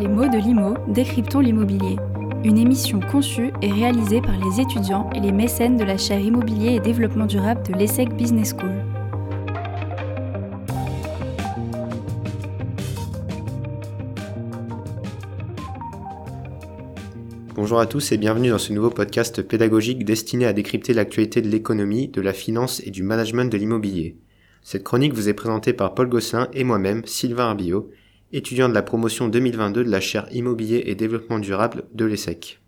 Les mots de l'IMO, décryptons l'immobilier. Une émission conçue et réalisée par les étudiants et les mécènes de la chaire Immobilier et Développement Durable de l'ESSEC Business School. Bonjour à tous et bienvenue dans ce nouveau podcast pédagogique destiné à décrypter l'actualité de l'économie, de la finance et du management de l'immobilier. Cette chronique vous est présentée par Paul Gosselin et moi-même, Sylvain Arbillot, étudiant de la promotion 2022 de la chaire Immobilier et Développement Durable de l'ESSEC.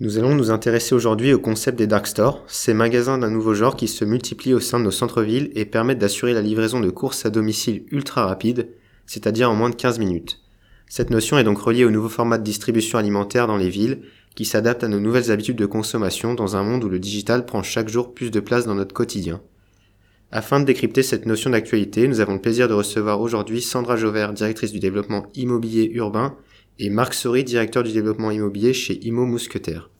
Nous allons nous intéresser aujourd'hui au concept des dark stores, ces magasins d'un nouveau genre qui se multiplient au sein de nos centres-villes et permettent d'assurer la livraison de courses à domicile ultra rapide, c'est-à-dire en moins de 15 minutes. Cette notion est donc reliée au nouveau format de distribution alimentaire dans les villes, qui s'adapte à nos nouvelles habitudes de consommation dans un monde où le digital prend chaque jour plus de place dans notre quotidien. Afin de décrypter cette notion d'actualité, nous avons le plaisir de recevoir aujourd'hui Sandra Jauvert, directrice du développement immobilier urbain, et Marc Sori, directeur du développement immobilier chez Imo Mousquetaire.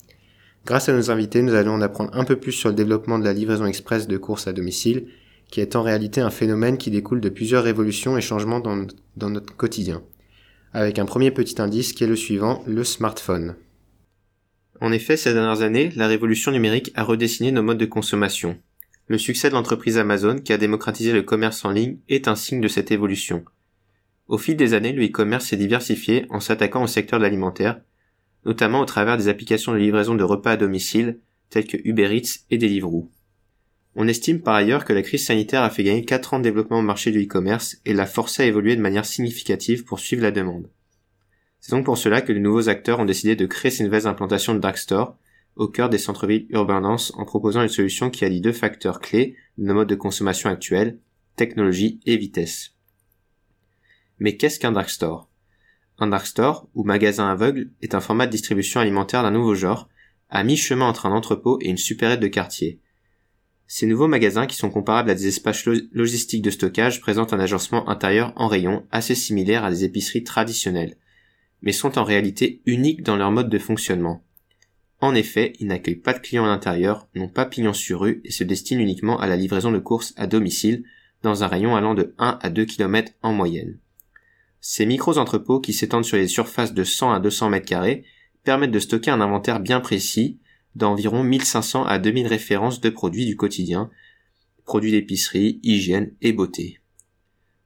Grâce à nos invités, nous allons en apprendre un peu plus sur le développement de la livraison express de courses à domicile, qui est en réalité un phénomène qui découle de plusieurs révolutions et changements dans, dans notre quotidien. Avec un premier petit indice qui est le suivant, le smartphone. En effet, ces dernières années, la révolution numérique a redessiné nos modes de consommation. Le succès de l'entreprise Amazon, qui a démocratisé le commerce en ligne, est un signe de cette évolution. Au fil des années, le e-commerce s'est diversifié en s'attaquant au secteur de l'alimentaire, notamment au travers des applications de livraison de repas à domicile, telles que Uber Eats et Deliveroo. On estime par ailleurs que la crise sanitaire a fait gagner 4 ans de développement au marché du e-commerce et l'a forcé à évoluer de manière significative pour suivre la demande. C'est donc pour cela que de nouveaux acteurs ont décidé de créer ces nouvelles implantations de dark store au cœur des centres-villes urbains denses en proposant une solution qui allie deux facteurs clés de nos modes de consommation actuels, technologie et vitesse. Mais qu'est-ce qu'un dark store? Un dark store, ou magasin aveugle, est un format de distribution alimentaire d'un nouveau genre, à mi-chemin entre un entrepôt et une supérette de quartier. Ces nouveaux magasins, qui sont comparables à des espaces logistiques de stockage, présentent un agencement intérieur en rayon assez similaire à des épiceries traditionnelles, mais sont en réalité uniques dans leur mode de fonctionnement. En effet, ils n'accueillent pas de clients à l'intérieur, n'ont pas pignon sur rue et se destinent uniquement à la livraison de courses à domicile dans un rayon allant de 1 à 2 km en moyenne. Ces micros-entrepôts qui s'étendent sur les surfaces de 100 à 200 mètres carrés permettent de stocker un inventaire bien précis d'environ 1500 à 2000 références de produits du quotidien, produits d'épicerie, hygiène et beauté.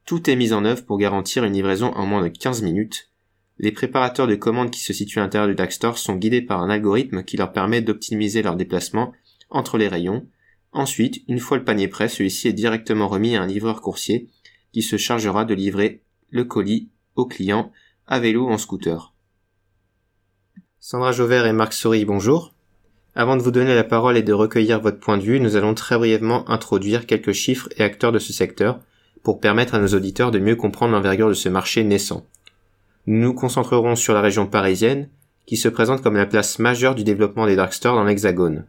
Tout est mis en œuvre pour garantir une livraison en moins de 15 minutes, les préparateurs de commandes qui se situent à l'intérieur du dark store sont guidés par un algorithme qui leur permet d'optimiser leur déplacement entre les rayons. Ensuite, une fois le panier prêt, celui-ci est directement remis à un livreur coursier qui se chargera de livrer le colis au client à vélo ou en scooter. Sandra Jauvert et Marc Sori, bonjour. Avant de vous donner la parole et de recueillir votre point de vue, nous allons très brièvement introduire quelques chiffres et acteurs de ce secteur pour permettre à nos auditeurs de mieux comprendre l'envergure de ce marché naissant. Nous concentrerons sur la région parisienne, qui se présente comme la place majeure du développement des dark stores dans l'Hexagone.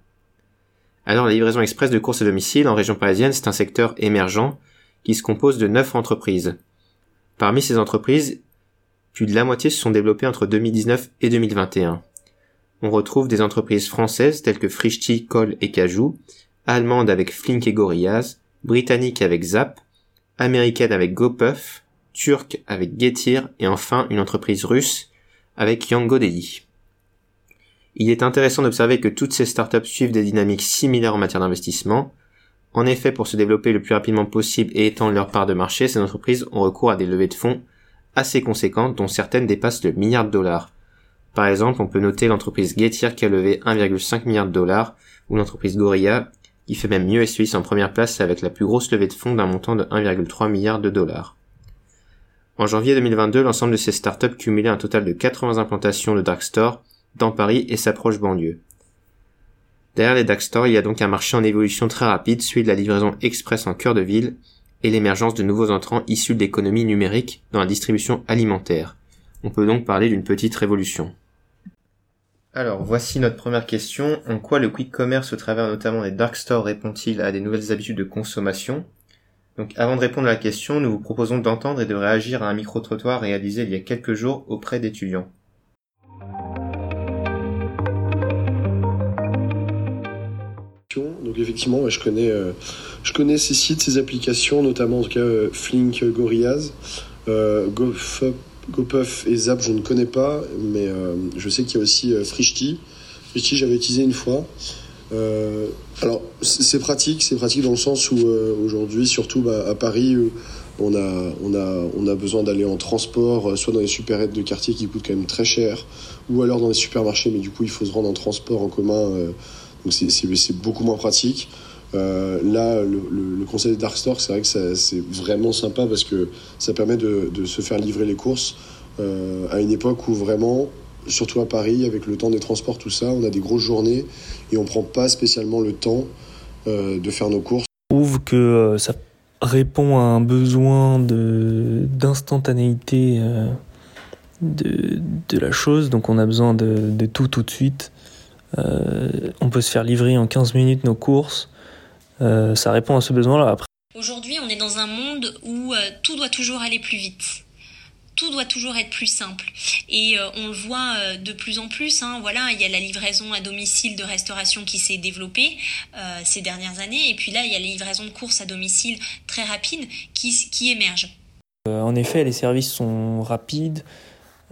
Alors la livraison express de courses à domicile en région parisienne, c'est un secteur émergent qui se compose de neuf entreprises. Parmi ces entreprises, plus de la moitié se sont développées entre 2019 et 2021. On retrouve des entreprises françaises telles que Frischti, Kohl et Cajou, allemandes avec Flink et Gorillaz, britanniques avec Zap, américaines avec GoPuff, turc avec Getir et enfin une entreprise russe avec Yangodei. Il est intéressant d'observer que toutes ces startups suivent des dynamiques similaires en matière d'investissement. En effet, pour se développer le plus rapidement possible et étendre leur part de marché, ces entreprises ont recours à des levées de fonds assez conséquentes dont certaines dépassent le milliard de dollars. Par exemple, on peut noter l'entreprise Getir qui a levé 1,5 milliard de dollars ou l'entreprise Gorilla qui fait même mieux et suisse en première place avec la plus grosse levée de fonds d'un montant de 1,3 milliard de dollars. En janvier 2022, l'ensemble de ces startups cumulait un total de 80 implantations de dark store dans Paris et sa proche banlieue. Derrière les dark stores, il y a donc un marché en évolution très rapide, celui de la livraison express en cœur de ville et l'émergence de nouveaux entrants issus de l'économie numérique dans la distribution alimentaire. On peut donc parler d'une petite révolution. Alors, voici notre première question. En quoi le quick commerce au travers notamment des dark stores répond-il à des nouvelles habitudes de consommation? Donc avant de répondre à la question, nous vous proposons d'entendre et de réagir à un micro-trottoir réalisé il y a quelques jours auprès d'étudiants. Donc effectivement, je connais, euh, je connais ces sites, ces applications, notamment en tout cas euh, Flink, Gorillaz, euh, GoFup GoPuff et Zap, je ne connais pas, mais je sais qu'il y a aussi Frishti. Frishti, j'avais utilisé une fois. Alors, c'est pratique, c'est pratique dans le sens où aujourd'hui, surtout bah, à Paris, on a, besoin d'aller en transport, soit dans les supérettes de quartier qui coûtent quand même très cher, ou alors dans les supermarchés, mais du coup, il faut se rendre en transport en commun. donc, c'est beaucoup moins pratique. Euh, là, le, conseil des Dark Store, c'est vrai que c'est vraiment sympa parce que ça permet de, se faire livrer les courses euh, à une époque où vraiment, surtout à Paris, avec le temps des transports, tout ça, on a des grosses journées et on prend pas spécialement le temps euh, de faire nos courses. Je trouve que euh, ça répond à un besoin d'instantanéité euh, de, de, la chose, donc on a besoin de, de tout tout de suite. Euh, on peut se faire livrer en 15 minutes nos courses. Euh, ça répond à ce besoin-là. Après. Aujourd'hui, on est dans un monde où euh, tout doit toujours aller plus vite. Tout doit toujours être plus simple. Et euh, on le voit de plus en plus. Hein, voilà, il y a la livraison à domicile de restauration qui s'est développée ces dernières années. Et puis là, il y a la livraison de courses à domicile très rapide qui, qui émergent. en effet, les services sont rapides.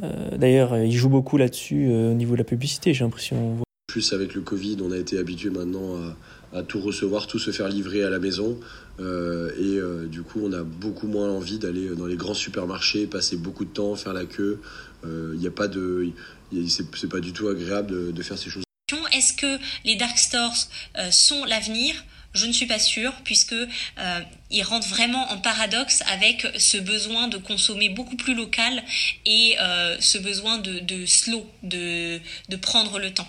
D'ailleurs, ils jouent beaucoup là-dessus au niveau de la publicité, j'ai l'impression. Plus avec le Covid, on a été habitué maintenant à à tout recevoir, tout se faire livrer à la maison. Euh, et euh, du coup, on a beaucoup moins envie d'aller dans les grands supermarchés, passer beaucoup de temps, faire la queue. Il euh, n'y a pas de, c'est pas du tout agréable de, faire ces choses. Est-ce que les dark stores sont l'avenir? Je ne suis pas sûre, puisque ils rentrent vraiment en paradoxe avec ce besoin de consommer beaucoup plus local et ce besoin de, de slow, de, de prendre le temps.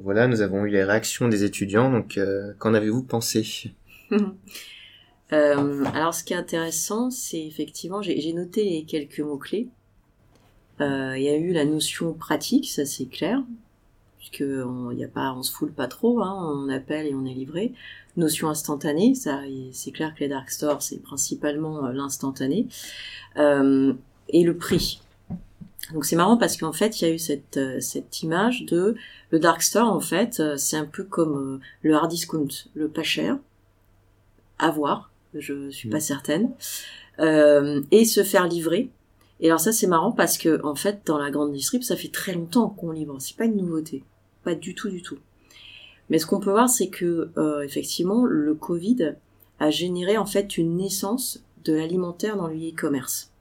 Voilà, nous avons eu les réactions des étudiants. Donc, euh, qu'en avez-vous pensé euh, Alors, ce qui est intéressant, c'est effectivement, j'ai noté quelques mots clés. Euh, il y a eu la notion pratique, ça c'est clair, puisque on, y a pas, on se foule pas trop, hein, on appelle et on est livré. Notion instantanée, ça, c'est clair que les dark stores c'est principalement l'instantané. et le prix. Donc c'est marrant parce qu'en fait, il y a eu cette, euh, cette image de le dark store en fait, euh, c'est un peu comme euh, le hard discount, le pas cher, à voir, je suis pas mm. certaine, euh, et se faire livrer. Et alors ça c'est marrant parce que en fait dans la grande distrib ça fait très longtemps qu'on livre, c'est pas une nouveauté, pas du tout du tout. Mais ce qu'on peut voir c'est que effectivement le Covid a généré en fait une naissance de l'alimentaire dans le e-commerce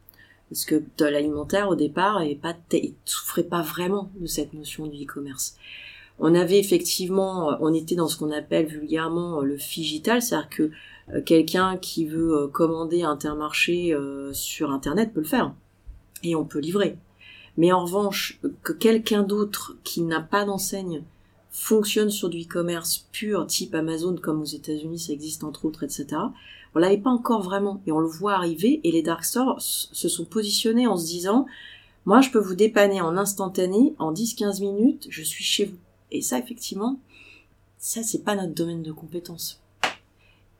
parce que l'alimentaire au départ et pas souffrait pas vraiment de cette notion du e-commerce. On avait effectivement, on était dans ce qu'on appelle vulgairement le figital, c'est-à-dire que euh, quelqu'un qui veut euh, commander Intermarché euh, sur internet peut le faire et on peut livrer. Mais en revanche, que quelqu'un d'autre qui n'a pas d'enseigne fonctionne sur du e-commerce pur, type Amazon, comme aux États-Unis ça existe entre autres, etc on l'avait pas encore vraiment et on le voit arriver et les dark stores se sont positionnés en se disant moi je peux vous dépanner en instantané en 10-15 minutes je suis chez vous et ça effectivement ça c'est pas notre domaine de compétence.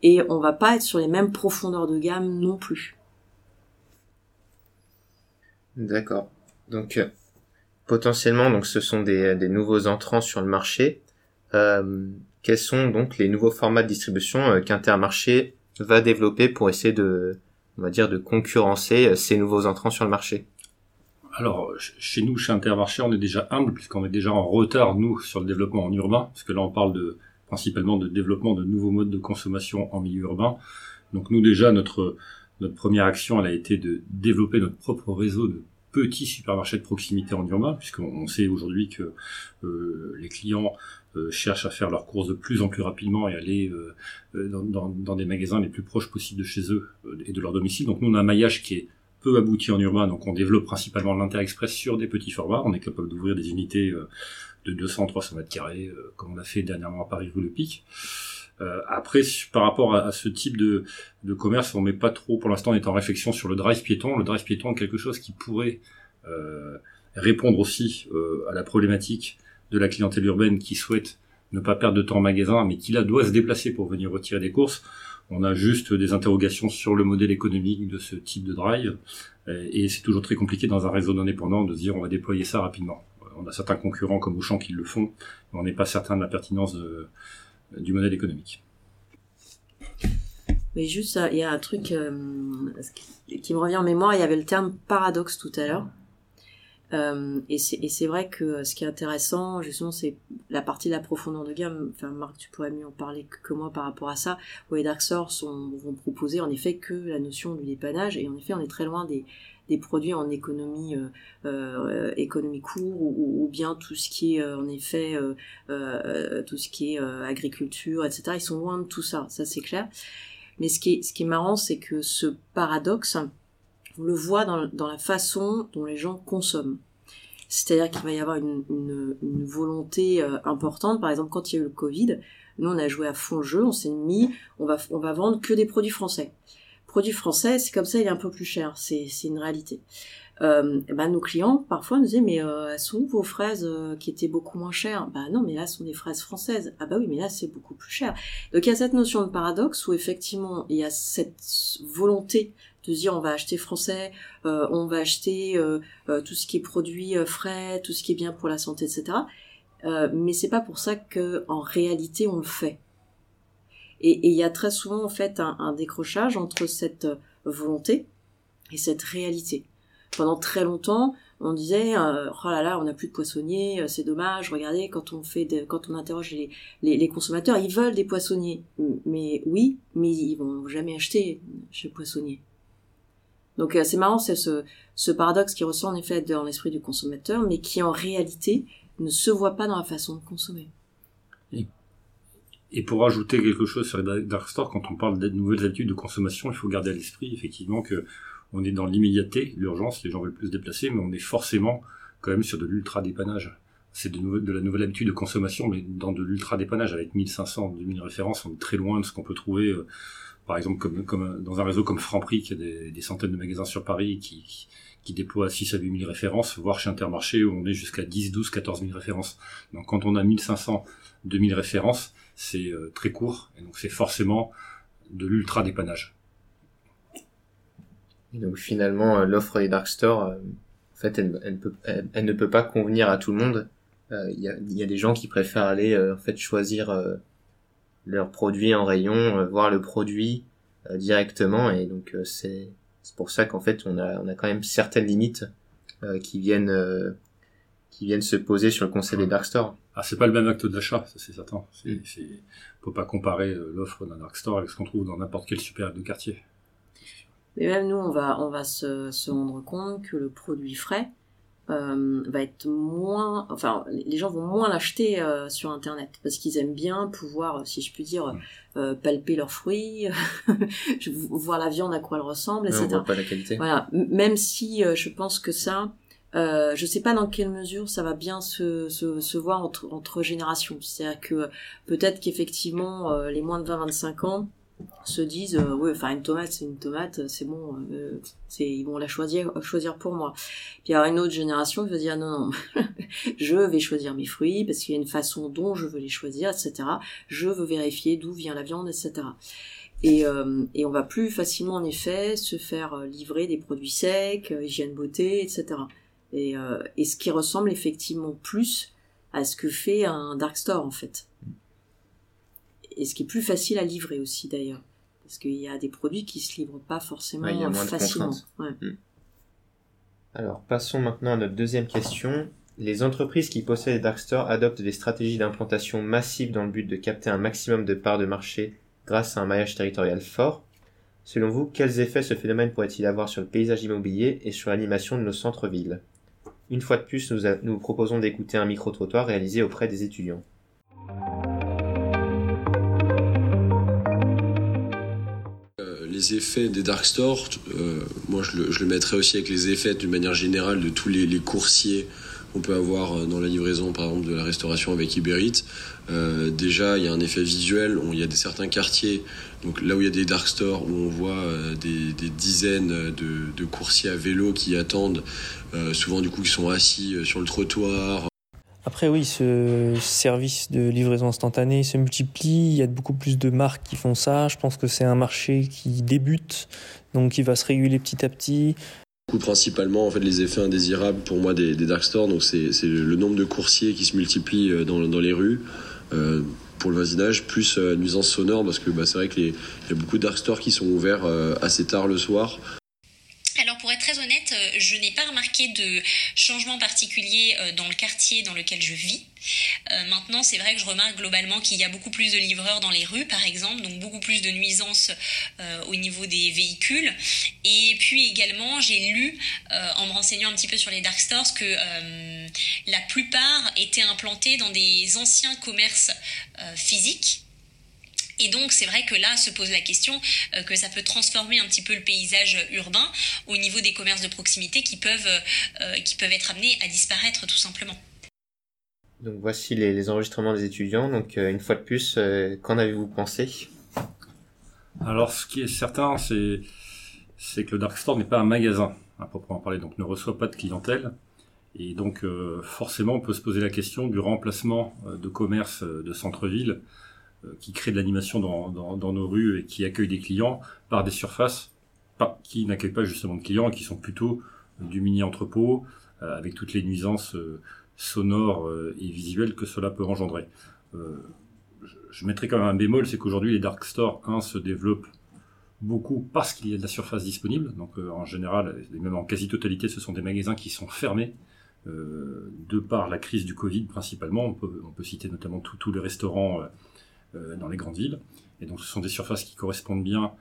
Et on va pas être sur les mêmes profondeurs de gamme non plus. D'accord. Donc euh, potentiellement donc ce sont des, nouveaux entrants sur le marché. Euh, quels sont donc les nouveaux formats de distribution euh, qu'Intermarché va développer pour essayer de, on va dire, de concurrencer euh, ces nouveaux entrants sur le marché alors, chez nous, chez Intermarché, on est déjà humble puisqu'on est déjà en retard, nous, sur le développement en urbain, parce que là, on parle de, principalement de développement de nouveaux modes de consommation en milieu urbain. Donc, nous, déjà, notre, notre première action, elle a été de développer notre propre réseau de petits supermarchés de proximité en urbain, puisqu'on sait aujourd'hui que euh, les clients cherchent à faire leurs courses de plus en plus rapidement et aller euh, euh, dans, dans, dans, des magasins les plus proches possibles de chez eux et de leur domicile. Donc nous, on a un maillage qui est peu abouti en urbain, donc on développe principalement l'Inter-Express sur des petits formats. On est capable d'ouvrir des unités de 200-300 mètres carrés, comme on a fait dernièrement à Paris rue Le Pic. Euh, après, par rapport à, à, ce type de, de commerce, on met pas trop, pour l'instant, on est en réflexion sur le drive piéton. Le drive piéton est quelque chose qui pourrait euh, répondre aussi euh, à la problématique de la clientèle urbaine qui souhaite ne pas perdre de temps en magasin, mais qui là doit se déplacer pour venir retirer des courses. On a juste des interrogations sur le modèle économique de ce type de drive, et c'est toujours très compliqué dans un réseau non de se dire on va déployer ça rapidement. On a certains concurrents comme Auchan qui le font, mais on n'est pas certain de la pertinence de, du modèle économique. Mais juste, il y a un truc euh, qui me revient en mémoire. Il y avait le terme paradoxe tout à l'heure. Euh, et c'est vrai que ce qui est intéressant, justement, c'est la partie de la profondeur de gamme. Enfin, Marc, tu pourrais mieux en parler que moi par rapport à ça. Où les Dark Stores vont proposer en effet que la notion du dépannage. Et en effet, on est très loin des, des produits en économie euh, euh économie court ou, ou, bien tout ce qui est en effet euh, tout ce qui est agriculture, etc. Ils sont loin de tout ça, ça c'est clair. Mais ce qui ce qui est marrant, c'est que ce paradoxe, on le voit dans, la façon dont les gens consomment. C'est-à-dire qu'il va y avoir une, volonté euh, importante. Par exemple, quand il y a eu le Covid, nous on a joué à fond jeu, on s'est mis, on va, vendre que des produits français. Produits français, c'est comme ça, il est un peu plus cher, c'est une réalité. Euh, ben, nos clients parfois nous disaient mais euh, sont où vos fraises euh, qui étaient beaucoup moins chères? Bah non mais là ce sont des fraises françaises. Ah bah oui mais là c'est beaucoup plus cher. Donc il y a cette notion de paradoxe où effectivement il y a cette volonté de dire on va acheter français, euh, on va acheter euh, euh, tout ce qui est produit frais, tout ce qui est bien pour la santé, etc. mais c'est pas pour ça que en réalité on le fait. Et il y a très souvent en fait un, un décrochage entre cette volonté et cette réalité. Pendant très longtemps, on disait oh là là on n'a plus de poissonniers c'est dommage regardez quand on fait quand on interroge les, les, les, consommateurs ils veulent des poissonniers mais oui mais ils vont jamais acheter chez poissonnier donc euh, c'est marrant, c'est ce, paradoxe qui ressort en effet dans l'esprit du consommateur, mais qui en réalité ne se voit pas dans la façon de consommer. Et, pour ajouter quelque chose sur dark stores, quand on parle de nouvelles habitudes de consommation, il faut garder à l'esprit effectivement que on est dans l'immédiateté, l'urgence, les gens veulent plus se déplacer, mais on est forcément quand même sur de l'ultra dépannage. C'est de, de, la nouvelle habitude de consommation, mais dans de l'ultra dépannage avec 1500, 2000 références, on est très loin de ce qu'on peut trouver. Euh, par exemple comme, dans un réseau comme Franprix qui a des, centaines de magasins sur Paris qui, qui déploie 6 à 8 000 références, voire chez Intermarché où on est jusqu'à 10, 12, 14 000 références. Donc quand on a 1500, 2000 références, c'est euh, très court et donc c'est forcément de l'ultra dépannage. Et donc finalement euh, l'offre des dark stores, euh, en fait, elle, ne peut pas convenir à tout le monde. Il y, a, y, a, des gens qui préfèrent aller en fait choisir leurs produits en rayon, euh, voir le produit euh, directement et donc euh, c'est c'est pour ça qu'en fait on a on a quand même certaines limites qui viennent qui viennent se poser sur le concept des dark stores. Ah, c'est pas le même acte d'achat, ça c'est certain. C'est, mm. c'est, faut pas comparer l'offre d'un dark store avec ce qu'on trouve dans n'importe quel super de quartier. Mais même nous, on va, on va se, se rendre compte que le produit frais, euh, va être moins, enfin, les gens vont moins l'acheter euh, sur Internet parce qu'ils aiment bien pouvoir, si je puis dire, euh, palper leurs fruits, voir la viande à quoi elle ressemble, etc. on voit pas la qualité. Voilà, même si je pense que ça, euh, je sais pas dans quelle mesure ça va bien se, se, se voir entre, entre générations. C'est-à-dire que peut-être qu'effectivement les moins de 20-25 ans se disent euh, oui enfin une tomate c'est une tomate c'est bon euh, c'est ils vont la choisir choisir pour moi. Puis il y aura une autre génération qui va dire non non je vais choisir mes fruits parce qu'il y a une façon dont je veux les choisir etc je veux vérifier d'où vient la viande etc et, euh, et on va plus facilement en effet se faire livrer des produits secs hygiène beauté etc et, et ce qui ressemble effectivement plus à ce que fait un dark store en fait et ce qui est plus facile à livrer aussi d'ailleurs. Parce qu'il y a des produits qui se livrent pas forcément facilement. Hmm. Alors passons maintenant à notre deuxième question. Les entreprises qui possèdent des dark stores adoptent des stratégies d'implantation massive dans le but de capter un maximum de parts de marché grâce à un maillage territorial fort. Selon vous, quels effets ce phénomène pourrait-il avoir sur le paysage immobilier et sur l'animation de nos centres-villes? Une fois de plus, nous, nous proposons d'écouter un micro-trottoir réalisé auprès des étudiants. Les effets des dark stores, euh, moi je le, mettrais aussi avec les effets d'une manière générale de tous les, coursiers qu'on peut avoir euh, dans la livraison par exemple de la restauration avec Iberit. Euh, déjà il y a un effet visuel, il y a certains quartiers, donc là où il y a des dark stores, où on voit euh, des, dizaines de, coursiers à vélo qui attendent, souvent du coup qui sont assis sur le trottoir, après oui, ce service de livraison instantanée se multiplie, il y a beaucoup plus de marques qui font ça, je pense que c'est un marché qui débute, donc qui va se réguler petit à petit. Principalement, en fait, les effets indésirables pour moi des, dark stores, donc c'est le nombre de coursiers qui se multiplient euh, dans, dans les rues. Euh, pour le voisinage, plus nuisance sonore parce que bah, c'est vrai qu'il y a beaucoup de dark stores qui sont ouverts assez tard le soir. Très honnête, je n'ai pas remarqué de changement particulier dans le quartier dans lequel je vis. Euh, maintenant, c'est vrai que je remarque globalement qu'il y a beaucoup plus de livreurs dans les rues, par exemple, donc beaucoup plus de nuisances euh, au niveau des véhicules. Et puis également, j'ai lu, euh, en me renseignant un petit peu sur les dark stores, que la plupart étaient implantés dans des anciens commerces physiques. Et donc c'est vrai que là se pose la question que ça peut transformer un petit peu le paysage urbain au niveau des commerces de proximité qui peuvent, qui peuvent être amenés à disparaître tout simplement. Donc voici les, enregistrements des étudiants. Donc euh, une fois de plus, euh, qu'en avez-vous pensé? Alors ce qui est certain, c'est c'est que le dark store n'est pas un magasin à proprement parler, donc ne reçoit pas de clientèle. Et donc euh, forcément, on peut se poser la question du remplacement de commerces de centre-ville qui créent de l'animation dans, dans, nos rues et qui accueillent des clients par des surfaces qui n'accueillent pas justement de clients qui sont plutôt du mini-entrepôt avec toutes les nuisances sonore euh, et visuel que cela peut engendrer. Euh, je mettrai quand même un bémol, c'est qu'aujourd'hui les dark stores 1 se développent beaucoup parce qu'il y a de la surface disponible. Donc euh, en général, et même en quasi-totalité, ce sont des magasins qui sont fermés de par la crise du Covid principalement. On peut, on peut citer notamment tous les restaurants dans les grandes villes. Et donc ce sont des surfaces qui correspondent bien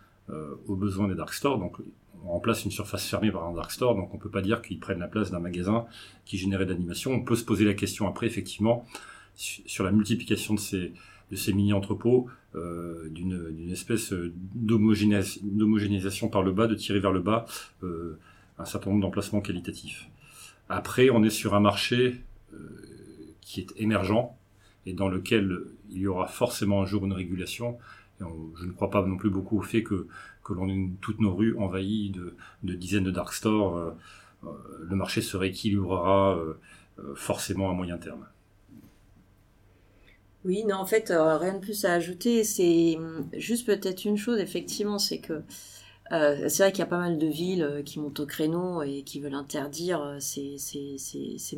aux besoins des dark stores. Donc on remplace une surface fermée par un dark store, donc on peut pas dire qu'ils prennent la place d'un magasin qui générait de l'animation. On peut se poser la question après, effectivement, sur la multiplication de ces, de ces mini-entrepôts, euh, d'une espèce d'homogénéisation par le bas, de tirer vers le bas euh, un certain nombre d'emplacements qualitatifs. Après, on est sur un marché euh, qui est émergent et dans lequel il y aura forcément un jour une régulation. je ne crois pas non plus beaucoup au fait que que l'on ait toutes nos rues envahies de, dizaines de dark stores, euh, euh, le marché se rééquilibrera euh, forcément à moyen terme. Oui, non, en fait, rien de plus à ajouter. C'est hum, juste peut-être une chose, effectivement, c'est que c'est vrai qu'il y a pas mal de villes qui montent au créneau et qui veulent interdire ces, ces,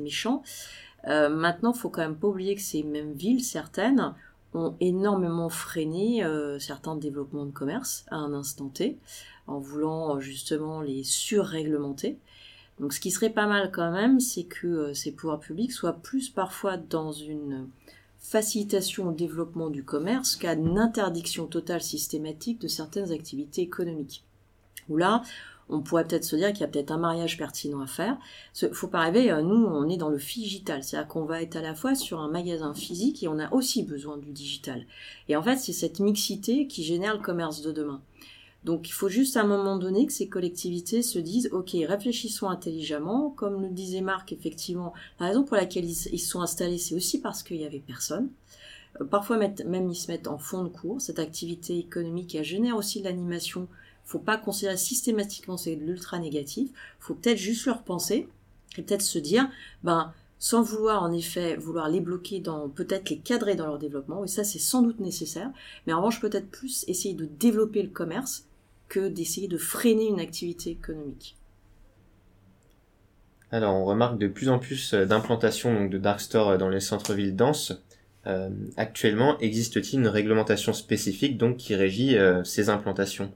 méchants. maintenant, faut quand même pas oublier que ces mêmes villes, certaines, ont énormément freiné euh, certains développements de commerce à un instant T, en voulant euh, justement les surréglementer. Donc ce qui serait pas mal quand même, c'est que euh, ces pouvoirs publics soient plus parfois dans une facilitation au développement du commerce qu'à une interdiction totale systématique de certaines activités économiques. Où là, on pourrait peut-être se dire qu'il y a peut-être un mariage pertinent à faire. Faut pas rêver, euh, nous, on est dans le digital, c'est-à-dire qu'on va être à la fois sur un magasin physique et on a aussi besoin du digital. Et en fait, c'est cette mixité qui génère le commerce de demain. Donc il faut juste à un moment donné que ces collectivités se disent ok réfléchissons intelligemment comme le disait Marc effectivement la raison pour laquelle ils, se sont installés c'est aussi parce qu'il y avait personne euh, parfois même ils se mettent en fond de cours cette activité économique elle génère aussi de l'animation faut pas considérer systématiquement c'est de l'ultra négatif. Faut peut-être juste leur penser et peut-être se dire, ben, sans vouloir en effet vouloir les bloquer dans peut-être les cadrer dans leur développement et ça c'est sans doute nécessaire mais en revanche peut-être plus essayer de développer le commerce que d'essayer de freiner une activité économique. Alors on remarque de plus en plus euh, d'implantations de dark stores euh, dans les centres-villes denses. Euh, actuellement, existe-t-il une réglementation spécifique donc qui régit ces implantations?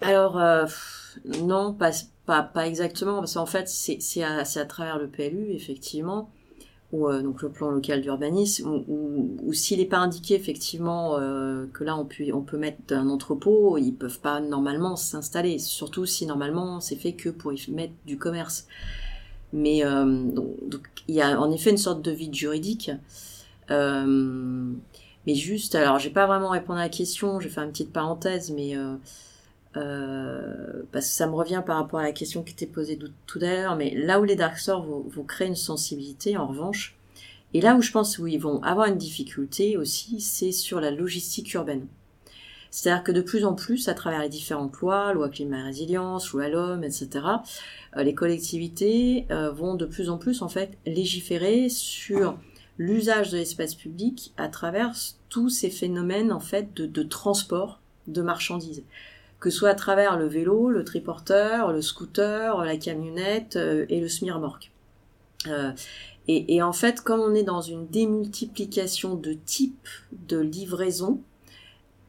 Alors, euh, non, pas, pas, pas, exactement, parce qu'en fait, c'est à, à, travers le PLU, effectivement, ou euh, donc le plan local d'urbanisme, ou, s'il n'est pas indiqué, effectivement, euh, que là, on peut, on peut mettre un entrepôt, ils peuvent pas normalement s'installer, surtout si normalement c'est fait que pour y mettre du commerce. Mais donc, il y a en effet une sorte de vide juridique. mais juste, alors, j'ai pas vraiment répondu à la question, je vais faire une petite parenthèse, mais euh, parce que ça me revient par rapport à la question qui était posée tout à l'heure, mais là où les dark stores vont, créer une sensibilité, en revanche, et là où je pense où ils vont avoir une difficulté aussi, c'est sur la logistique urbaine. C'est-à-dire que de plus en plus, à travers les différentes lois, loi climat résilience, loi l'homme, etc., euh, les collectivités euh, vont de plus en plus en fait légiférer sur l'usage de l'espace public à travers tous ces phénomènes en fait de transport de marchandises que ce soit à travers le vélo, le triporteur, le scooter, la camionnette euh, et le semi-remorque. et, et, en fait, comme on est dans une démultiplication de types de livraison,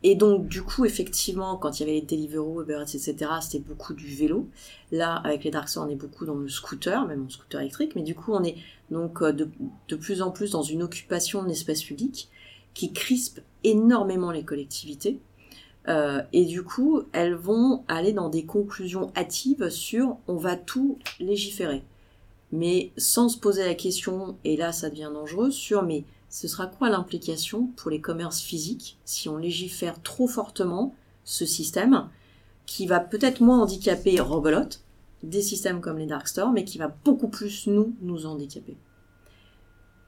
et donc, du coup, effectivement, quand il y avait les Deliveroo, Uber etc., c'était beaucoup du vélo. Là, avec les Dark on est beaucoup dans le scooter, même en scooter électrique. Mais du coup, on est donc euh, de, de plus en plus dans une occupation de l'espace public qui crispe énormément les collectivités. Euh, et du coup, elles vont aller dans des conclusions hâtives sur on va tout légiférer. Mais sans se poser la question, et là ça devient dangereux, sur mais ce sera quoi l'implication pour les commerces physiques si on légifère trop fortement ce système qui va peut-être moins handicaper Robelote, des systèmes comme les Dark Stores, mais qui va beaucoup plus nous, nous handicaper.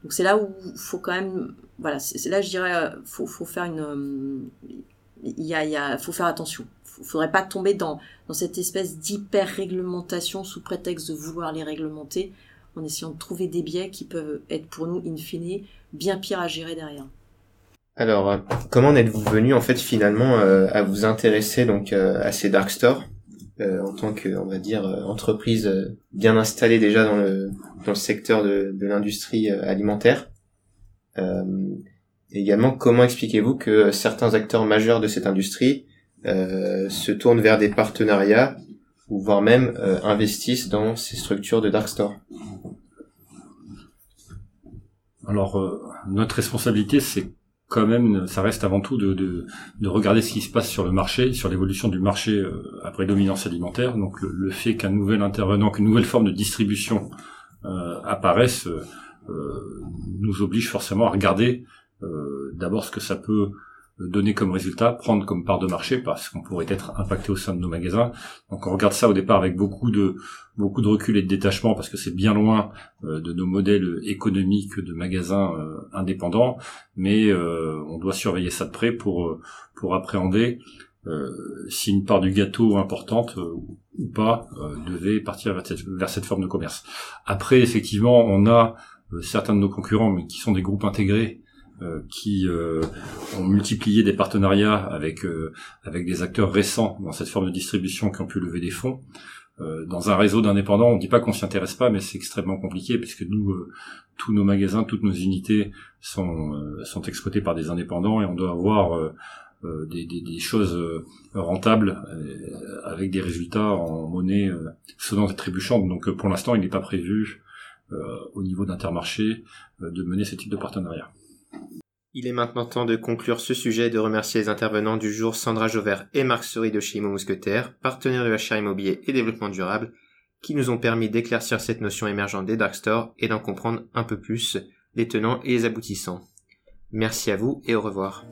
Donc c'est là où faut quand même, voilà, c'est là je dirais, euh, faut, faut faire une, euh, il y a, y a, faut faire attention. Faudrait pas tomber dans, dans cette espèce d'hyper réglementation sous prétexte de vouloir les réglementer en essayant de trouver des biais qui peuvent être pour nous, in fine, bien pire à gérer derrière. Alors, euh, comment êtes-vous venu en fait finalement euh, à vous intéresser donc euh, à ces dark stores en tant que, on va dire, entreprise bien installée déjà dans le dans le secteur de, de l'industrie alimentaire Également, comment expliquez-vous que certains acteurs majeurs de cette industrie se tournent vers des partenariats ou voire même investissent dans ces structures de dark store? Alors, euh, notre responsabilité, c'est quand même, ça reste avant tout de, de, regarder ce qui se passe sur le marché, sur l'évolution du marché euh, à prédominance alimentaire. Donc, le, fait qu'un nouvel intervenant, qu'une nouvelle forme de distribution euh, apparaisse, nous oblige forcément à regarder d'abord ce que ça peut donner comme résultat, prendre comme part de marché parce qu'on pourrait être impacté au sein de nos magasins. Donc on regarde ça au départ avec beaucoup de beaucoup de recul et de détachement parce que c'est bien loin euh, de nos modèles économiques de magasins euh, indépendants, mais euh, on doit surveiller ça de près pour pour appréhender si une part du gâteau importante ou pas devait partir vers cette, vers cette forme de commerce. Après effectivement, on a certains de nos concurrents mais qui sont des groupes intégrés euh, qui euh, ont multiplié des partenariats avec euh, avec des acteurs récents dans cette forme de distribution qui ont pu lever des fonds. dans un réseau d'indépendants, on ne dit pas qu'on s'y intéresse pas, mais c'est extrêmement compliqué puisque nous, tous nos magasins, toutes nos unités sont sont exploités par des indépendants et on doit avoir des, des, des, choses rentables avec des résultats en monnaie sonnante et trébuchante. Donc pour l'instant, il n'est pas prévu au niveau d'Intermarché de mener ce type de partenariat. Il est maintenant temps de conclure ce sujet et de remercier les intervenants du jour Sandra Jauvert et Marc Sori de chez Imo Mousquetaire, partenaires de HR Immobilier et Développement Durable, qui nous ont permis d'éclaircir cette notion émergente des dark stores et d'en comprendre un peu plus les tenants et les aboutissants. Merci à vous et au revoir.